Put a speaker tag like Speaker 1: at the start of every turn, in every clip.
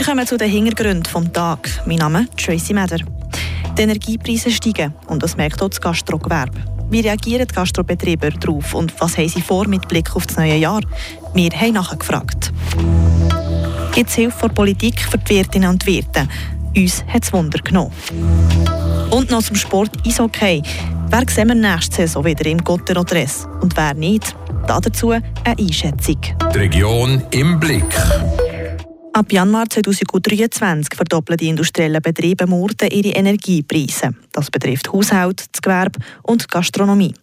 Speaker 1: Wir kommen zu den Hintergründen des Tages. Mein Name ist Tracy Meder. Die Energiepreise steigen und das merkt auch das Gastrogewerbe. Wie reagieren die Gastrobetriebe darauf und was haben sie vor mit Blick auf das neue Jahr? Wir haben nachgefragt. Gibt es Hilfe von Politik für die Wirtinnen und Wirte? Uns hat es Wunder genommen. Und noch zum Sport Eishockey. Wer sehen wir nächste Saison wieder im Gotterodress und wer nicht? Dazu eine Einschätzung.
Speaker 2: Die Region im Blick.
Speaker 1: Ab Januar 2023 verdoppeln die industriellen Betriebe Murten ihre Energiepreise. Das betrifft Haushalt, das Gewerbe und die Gastronomie.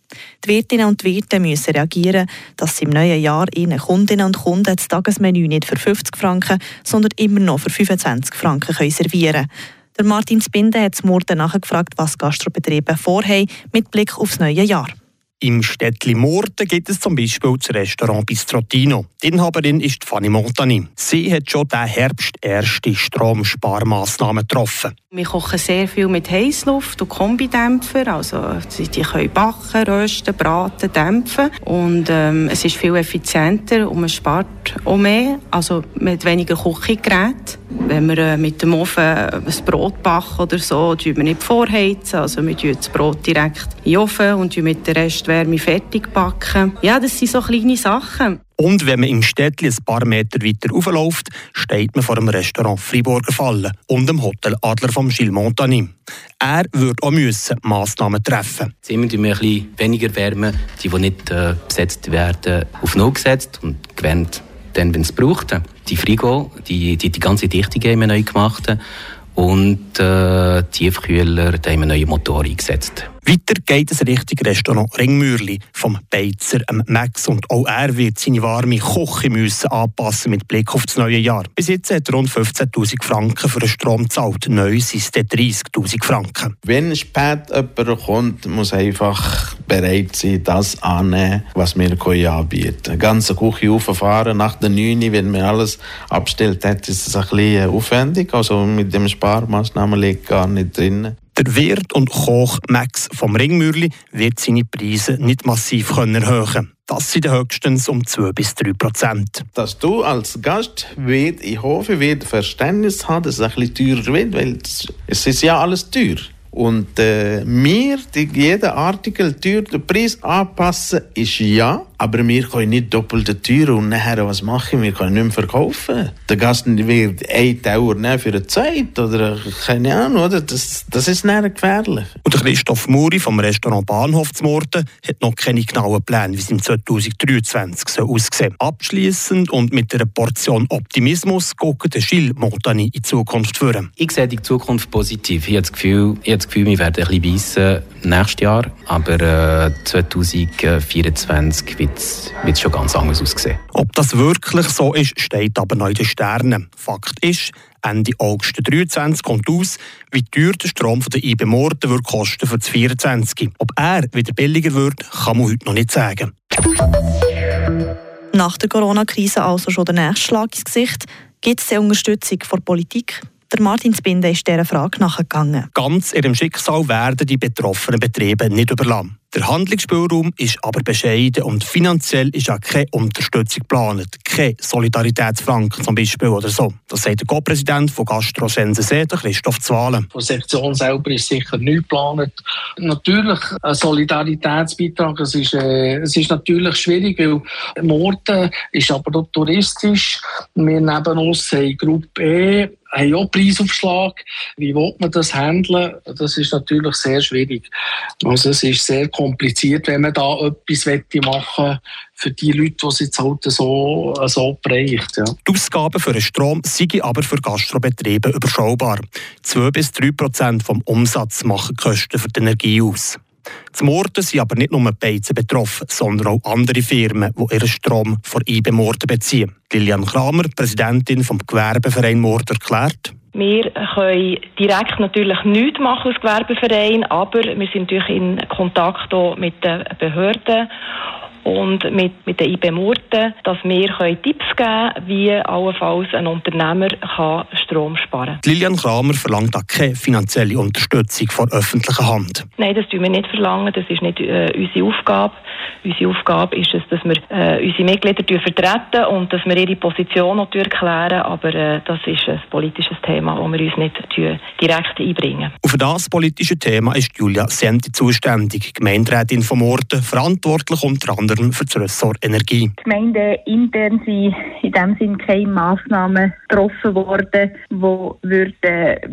Speaker 1: Die Wirtinnen und Wirte müssen reagieren, dass sie im neuen Jahr ihren Kundinnen und Kunden das Tagesmenü nicht für 50 Franken, sondern immer noch für 25 Franken können servieren Der Martin Spinde hat Murten nachgefragt, was Gastrobetriebe vorhaben mit Blick aufs neue Jahr.
Speaker 3: Im Städtli Murten gibt es zum Beispiel das Restaurant Bistrottino. Die Inhaberin ist Fanny Montani. Sie hat schon diesen Herbst erste Stromsparmaßnahmen getroffen.
Speaker 4: Wir kochen sehr viel mit Heißluft und Kombidämpfer. Also die können backen, rösten, braten, dämpfen. Und ähm, es ist viel effizienter und man spart auch mehr. Also mit weniger Küchengeräten. Wenn wir äh, mit dem Ofen ein Brot backen oder so, tun wir nicht vorheizen. Also wir tun das Brot direkt in den Ofen und mit der Restwärme fertig backen. Ja, das sind so kleine Sachen.
Speaker 3: Und wenn man im Städtchen ein paar Meter weiter raufläuft, steht man vor dem Restaurant Friburger Fallen und dem Hotel Adler vom Gilles Montagny. Er würde auch müssen Massnahmen treffen.
Speaker 5: Jetzt immer wir ein bisschen weniger Wärme, die, die nicht äh, besetzt werden, auf Null gesetzt und gewärmt dann, wenn es braucht. Die Frigo, die, die, die ganze Dichtung haben wir neu gemacht und äh, Tiefkühler, da haben wir neue Motoren eingesetzt.
Speaker 3: Weiter geht es Richtung Restaurant Ringmürli vom Beizer Max und auch er wird seine warme Küche müssen anpassen mit Blick auf das neue Jahr. Bis jetzt hat er rund 15'000 Franken für den Strom gezahlt. Neu sind es 30'000 Franken.
Speaker 6: Wenn spät jemand kommt, muss einfach bereit sein, das anzunehmen, was wir anbieten können. Ganze Küche auffahren nach der 9 wenn man alles abstellt hat, ist es ein bisschen aufwendig. Also mit dem Sparmaßnahmen liegt gar nicht drin.
Speaker 3: Der Wirt und Koch Max vom Ringmürli wird seine Preise nicht massiv können erhöhen Das sind höchstens um 2 bis 3 Prozent.
Speaker 6: Dass du als Gast wird, ich hoffe, wird Verständnis haben, dass es ein bisschen teurer wird, weil es ist ja alles teuer. Und äh, mir, die, jeder Artikel teuer, den Preis anpassen, ist ja. Aber wir können nicht doppelte Tür und nachher was machen. Wir können nicht mehr verkaufen. Der Gast wird 1 Euro nehmen für eine Zeit oder keine Ahnung, oder? Das, das ist nachher gefährlich.
Speaker 3: Und der Christoph Muri vom Restaurant Bahnhof zu Morten hat noch keine genauen Pläne, wie es im 2023 soll aussehen Abschließend und mit einer Portion Optimismus guckt der Gilles Montani in die Zukunft führen.
Speaker 5: Ich sehe die Zukunft positiv. Ich habe das Gefühl, ich habe das Gefühl wir werden ein bisschen beißen nächstes Jahr, aber äh, 2024 wird es schon ganz anders aussehen.
Speaker 3: Ob das wirklich so ist, steht aber noch in den Sternen. Fakt ist, Ende August 2023 kommt aus, wie teuer der Strom von der IB Morten wird kosten für das 24. Ob er wieder billiger wird, kann man heute noch nicht sagen.
Speaker 1: Nach der Corona-Krise also schon der nächste Schlag ins Gesicht. Gibt es Unterstützung von Politik? Der Martin Spinde ist dieser Frage nachgegangen.
Speaker 3: Ganz ihrem Schicksal werden die betroffenen Betriebe nicht überlassen. Der Handlungsspielraum ist aber bescheiden und finanziell ist auch keine Unterstützung geplant. Keine Solidaritätsfranken zum Beispiel oder so. Das sagt der Co-Präsident von Gastro Sensee, Christoph Zwalen.
Speaker 7: Von der Sektion selber ist sicher nicht geplant. Natürlich ein Solidaritätsbeitrag, es ist, äh, es ist natürlich schwierig, weil Morden ist aber auch touristisch. Wir neben uns haben Gruppe E, haben auch Preisaufschlag. Wie will man das handeln? Das ist natürlich sehr schwierig. Also es ist sehr kompliziert, wenn man da etwas machen möchte für die Leute, die es jetzt halt so, so bereicht. Ja.
Speaker 3: Die Ausgaben für den Strom sind aber für Gastrobetriebe überschaubar. 2 bis 3 Prozent vom Umsatz machen Kosten für die Energie aus. Zum Morden sind aber nicht nur die Beizen betroffen, sondern auch andere Firmen, die ihren Strom von IB Morden beziehen. Lilian Kramer, Präsidentin vom Gewerbeverein Mord, erklärt.
Speaker 8: Wir können direkt natürlich nichts machen als Gewerbeverein, aber wir sind natürlich in Kontakt mit den Behörden und mit, mit den IB Murten, dass wir Tipps geben können, wie allenfalls ein Unternehmer kann Strom sparen.
Speaker 3: Lilian Kramer verlangt auch keine finanzielle Unterstützung von öffentlicher Hand.
Speaker 8: Nein, das tun wir nicht verlangen, das ist nicht äh, unsere Aufgabe. Unsere Aufgabe ist es, dass wir äh, unsere Mitglieder vertreten und dass wir ihre Position noch erklären, aber äh, das ist ein politisches Thema, das wir uns nicht direkt einbringen.
Speaker 3: Und für das politische Thema ist Julia Senti zuständig, Gemeinderätin von Orten, verantwortlich unter anderem für das Ressort Energie.
Speaker 9: Die Gemeinden intern sind in dem Sinne keine Massnahmen getroffen worden, die würden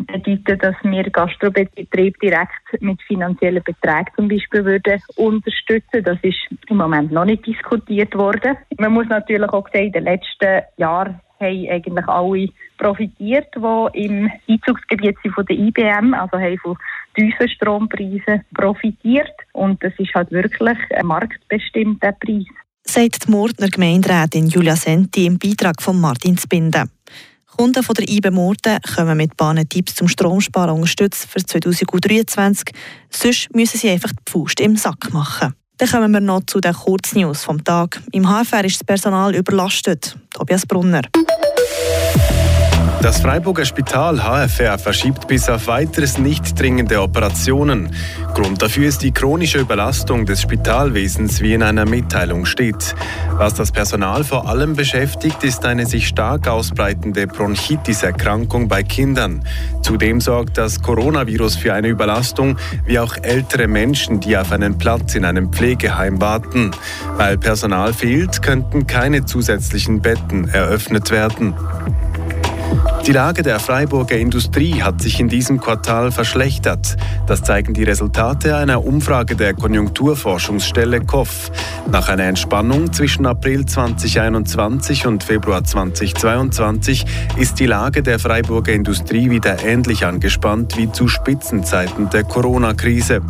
Speaker 9: bedeuten, dass wir Gastrobetrieb direkt mit finanziellen Beträgen zum Beispiel würden unterstützen. Das ist im Moment noch nicht diskutiert worden. Man muss natürlich auch sagen, in den letzten Jahren haben eigentlich alle profitiert, die im Einzugsgebiet sind von der IBM, also haben von tiefen Strompreisen profitiert. Und das ist halt wirklich ein marktbestimmter Preis.
Speaker 1: Sagt die Mordner Gemeinderätin Julia Senti im Beitrag von Martin Zbinden. Kunden von der IBE Murten kommen mit Bahnen Tipps zum Stromsparen unterstützt für 2023. Sonst müssen sie einfach die Faust im Sack machen. Dann kommen wir noch zu den Kurznews vom Tag. Im HFR ist das Personal überlastet. Tobias Brunner.
Speaker 10: Das Freiburger Spital HFR verschiebt bis auf weiteres nicht dringende Operationen. Grund dafür ist die chronische Überlastung des Spitalwesens, wie in einer Mitteilung steht. Was das Personal vor allem beschäftigt, ist eine sich stark ausbreitende Bronchitis-Erkrankung bei Kindern. Zudem sorgt das Coronavirus für eine Überlastung, wie auch ältere Menschen, die auf einen Platz in einem Pflegeheim warten. Weil Personal fehlt, könnten keine zusätzlichen Betten eröffnet werden. Die Lage der Freiburger Industrie hat sich in diesem Quartal verschlechtert. Das zeigen die Resultate einer Umfrage der Konjunkturforschungsstelle KOF. Nach einer Entspannung zwischen April 2021 und Februar 2022 ist die Lage der Freiburger Industrie wieder ähnlich angespannt wie zu Spitzenzeiten der Corona-Krise.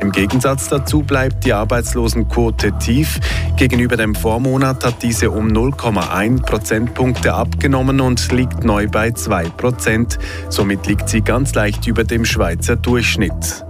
Speaker 10: Im Gegensatz dazu bleibt die Arbeitslosenquote tief. Gegenüber dem Vormonat hat diese um 0,1 Prozentpunkte abgenommen und liegt neu bei 2 Prozent. Somit liegt sie ganz leicht über dem Schweizer Durchschnitt.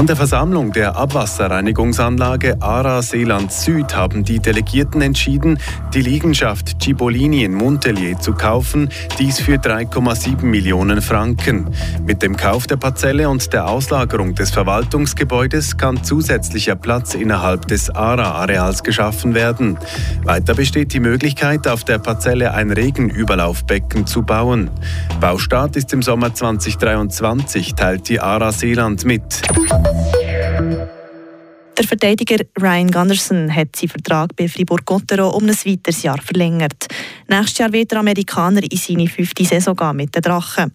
Speaker 10: An der Versammlung der Abwasserreinigungsanlage ARA Seeland Süd haben die Delegierten entschieden, die Liegenschaft Cibolini in Montelier zu kaufen, dies für 3,7 Millionen Franken. Mit dem Kauf der Parzelle und der Auslagerung des Verwaltungsgebäudes kann zusätzlicher Platz innerhalb des ARA-Areals geschaffen werden. Weiter besteht die Möglichkeit, auf der Parzelle ein Regenüberlaufbecken zu bauen. Baustart ist im Sommer 2023, teilt die ARA Seeland mit.
Speaker 1: Der Verteidiger Ryan Gunderson hat seinen Vertrag bei Fribourg-Gottero um ein weiteres Jahr verlängert. Nächstes Jahr wird der Amerikaner in seine fünfte Saison gehen mit den Drachen.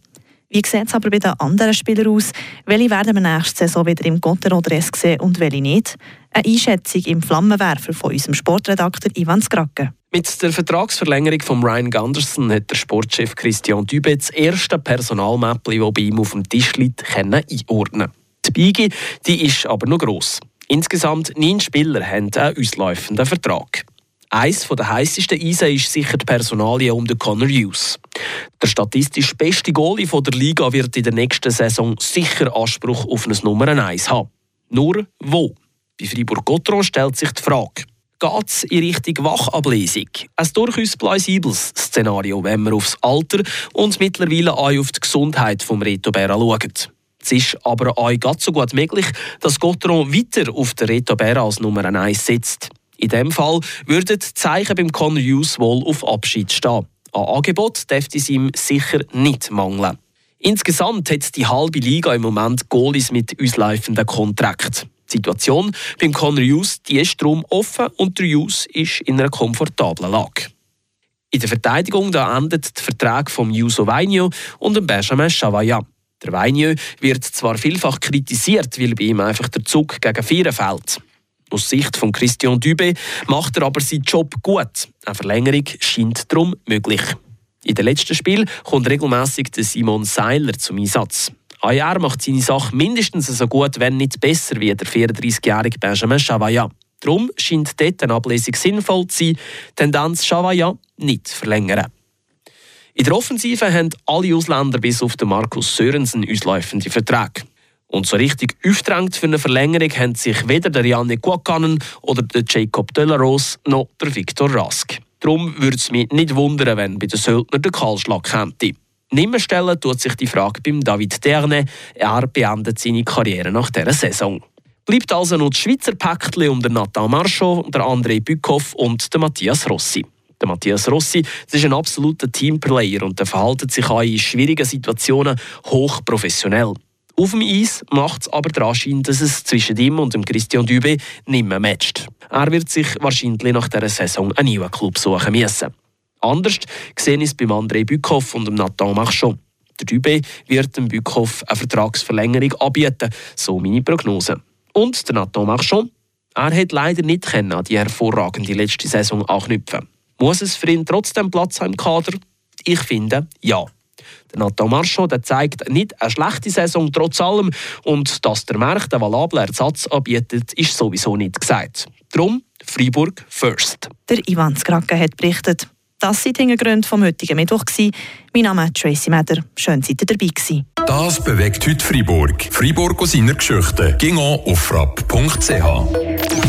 Speaker 1: Wie sieht es aber bei den anderen Spielern aus? Welche werden wir nächste Saison wieder im Gottero-Dress sehen und welche nicht? Eine Einschätzung im Flammenwerfer von unserem Sportredakteur Ivan Skracke.
Speaker 11: Mit der Vertragsverlängerung von Ryan Gunderson hat der Sportchef Christian Dübe das erste Personalmäppchen, das bei ihm auf dem Tisch liegt, einordnen Die Biege die ist aber noch gross. Insgesamt neun Spieler haben einen ausläufenden Vertrag. Eines der heißesten Eisen ist sicher die Personalie um den Connor Hughes. Der statistisch beste Goalie der Liga wird in der nächsten Saison sicher Anspruch auf ein Nummer 1 haben. Nur wo? Bei Fribourg-Gotteron stellt sich die Frage. Geht es in Richtung Wachablesung? Ein durchaus plausibles Szenario, wenn man aufs Alter und mittlerweile auch auf die Gesundheit des Reto Berra schaut. Es ist aber auch ganz so gut möglich, dass Gotteron weiter auf der Reto Berra als Nummer 1 setzt. In diesem Fall würden die Zeichen beim Conor Hughes wohl auf Abschied stehen. An Angebot dürfte es ihm sicher nicht mangeln. Insgesamt hat die halbe Liga im Moment Goalies mit ausläufenden Kontrakten. Die Situation beim Conor Hughes die ist darum offen und der Hughes ist in einer komfortablen Lage. In der Verteidigung da endet der Vertrag von Yuso Vainio und dem Benjamin Chavaya. Der Weinieu wird zwar vielfach kritisiert, weil bei ihm einfach der Zug gegen Vieren fällt. Aus Sicht von Christian Dübe macht er aber seinen Job gut. Eine Verlängerung scheint darum möglich. In den letzten Spiel kommt regelmäßig Simon Seiler zum Einsatz. Er macht seine Sache mindestens so gut, wenn nicht besser, wie der 34-jährige Benjamin Chavaya. Darum scheint dort eine Ablesung sinnvoll zu sein, Tendenz Chavaya nicht verlängern. In der Offensive haben alle Ausländer bis auf den Markus Sörensen ausläufende Verträge. Und so richtig aufgedrängt für eine Verlängerung haben sich weder der Janne Guakanen oder der Jacob Delarose noch der Victor Rask. Darum würde es mich nicht wundern, wenn bei den Söldner der Kahlschlag käme. Nimmer stellen tut sich die Frage beim David Derne. Er beendet seine Karriere nach dieser Saison. Bleibt also noch das Schweizer Päckchen um den Nathan Marchand, der André Bückhoff und den Matthias Rossi. Der Matthias Rossi das ist ein absoluter Teamplayer und er verhält sich auch in schwierigen Situationen hochprofessionell. Auf dem Eis macht es aber den Anschein, dass es zwischen ihm und dem Christian Dübe nicht mehr matcht. Er wird sich wahrscheinlich nach dieser Saison einen neuen Club suchen müssen. Anders gesehen ist beim André Bückhoff und dem Nathan Marchand. Der Dübe wird dem Bückhoff eine Vertragsverlängerung anbieten, so meine Prognose. Und der Nathan Marchand, er hat leider nicht an die hervorragende letzte Saison anknüpfen. Muss es für ihn trotzdem Platz haben im Kader? Ich finde, ja. Der Nathan Marchand der zeigt nicht eine schlechte Saison trotz allem und dass der Markt einen valablen Ersatz anbietet, ist sowieso nicht gesagt. Darum Freiburg first.
Speaker 1: Der Ivan Skrake hat berichtet. Das sind die Hintergründe vom heutigen Mittwoch. Mein Name ist Tracy Meder. Schön, dass ihr dabei gewesen.
Speaker 2: Das bewegt heute Freiburg. Freiburg aus seiner Geschichte. Ging auf frapp.ch.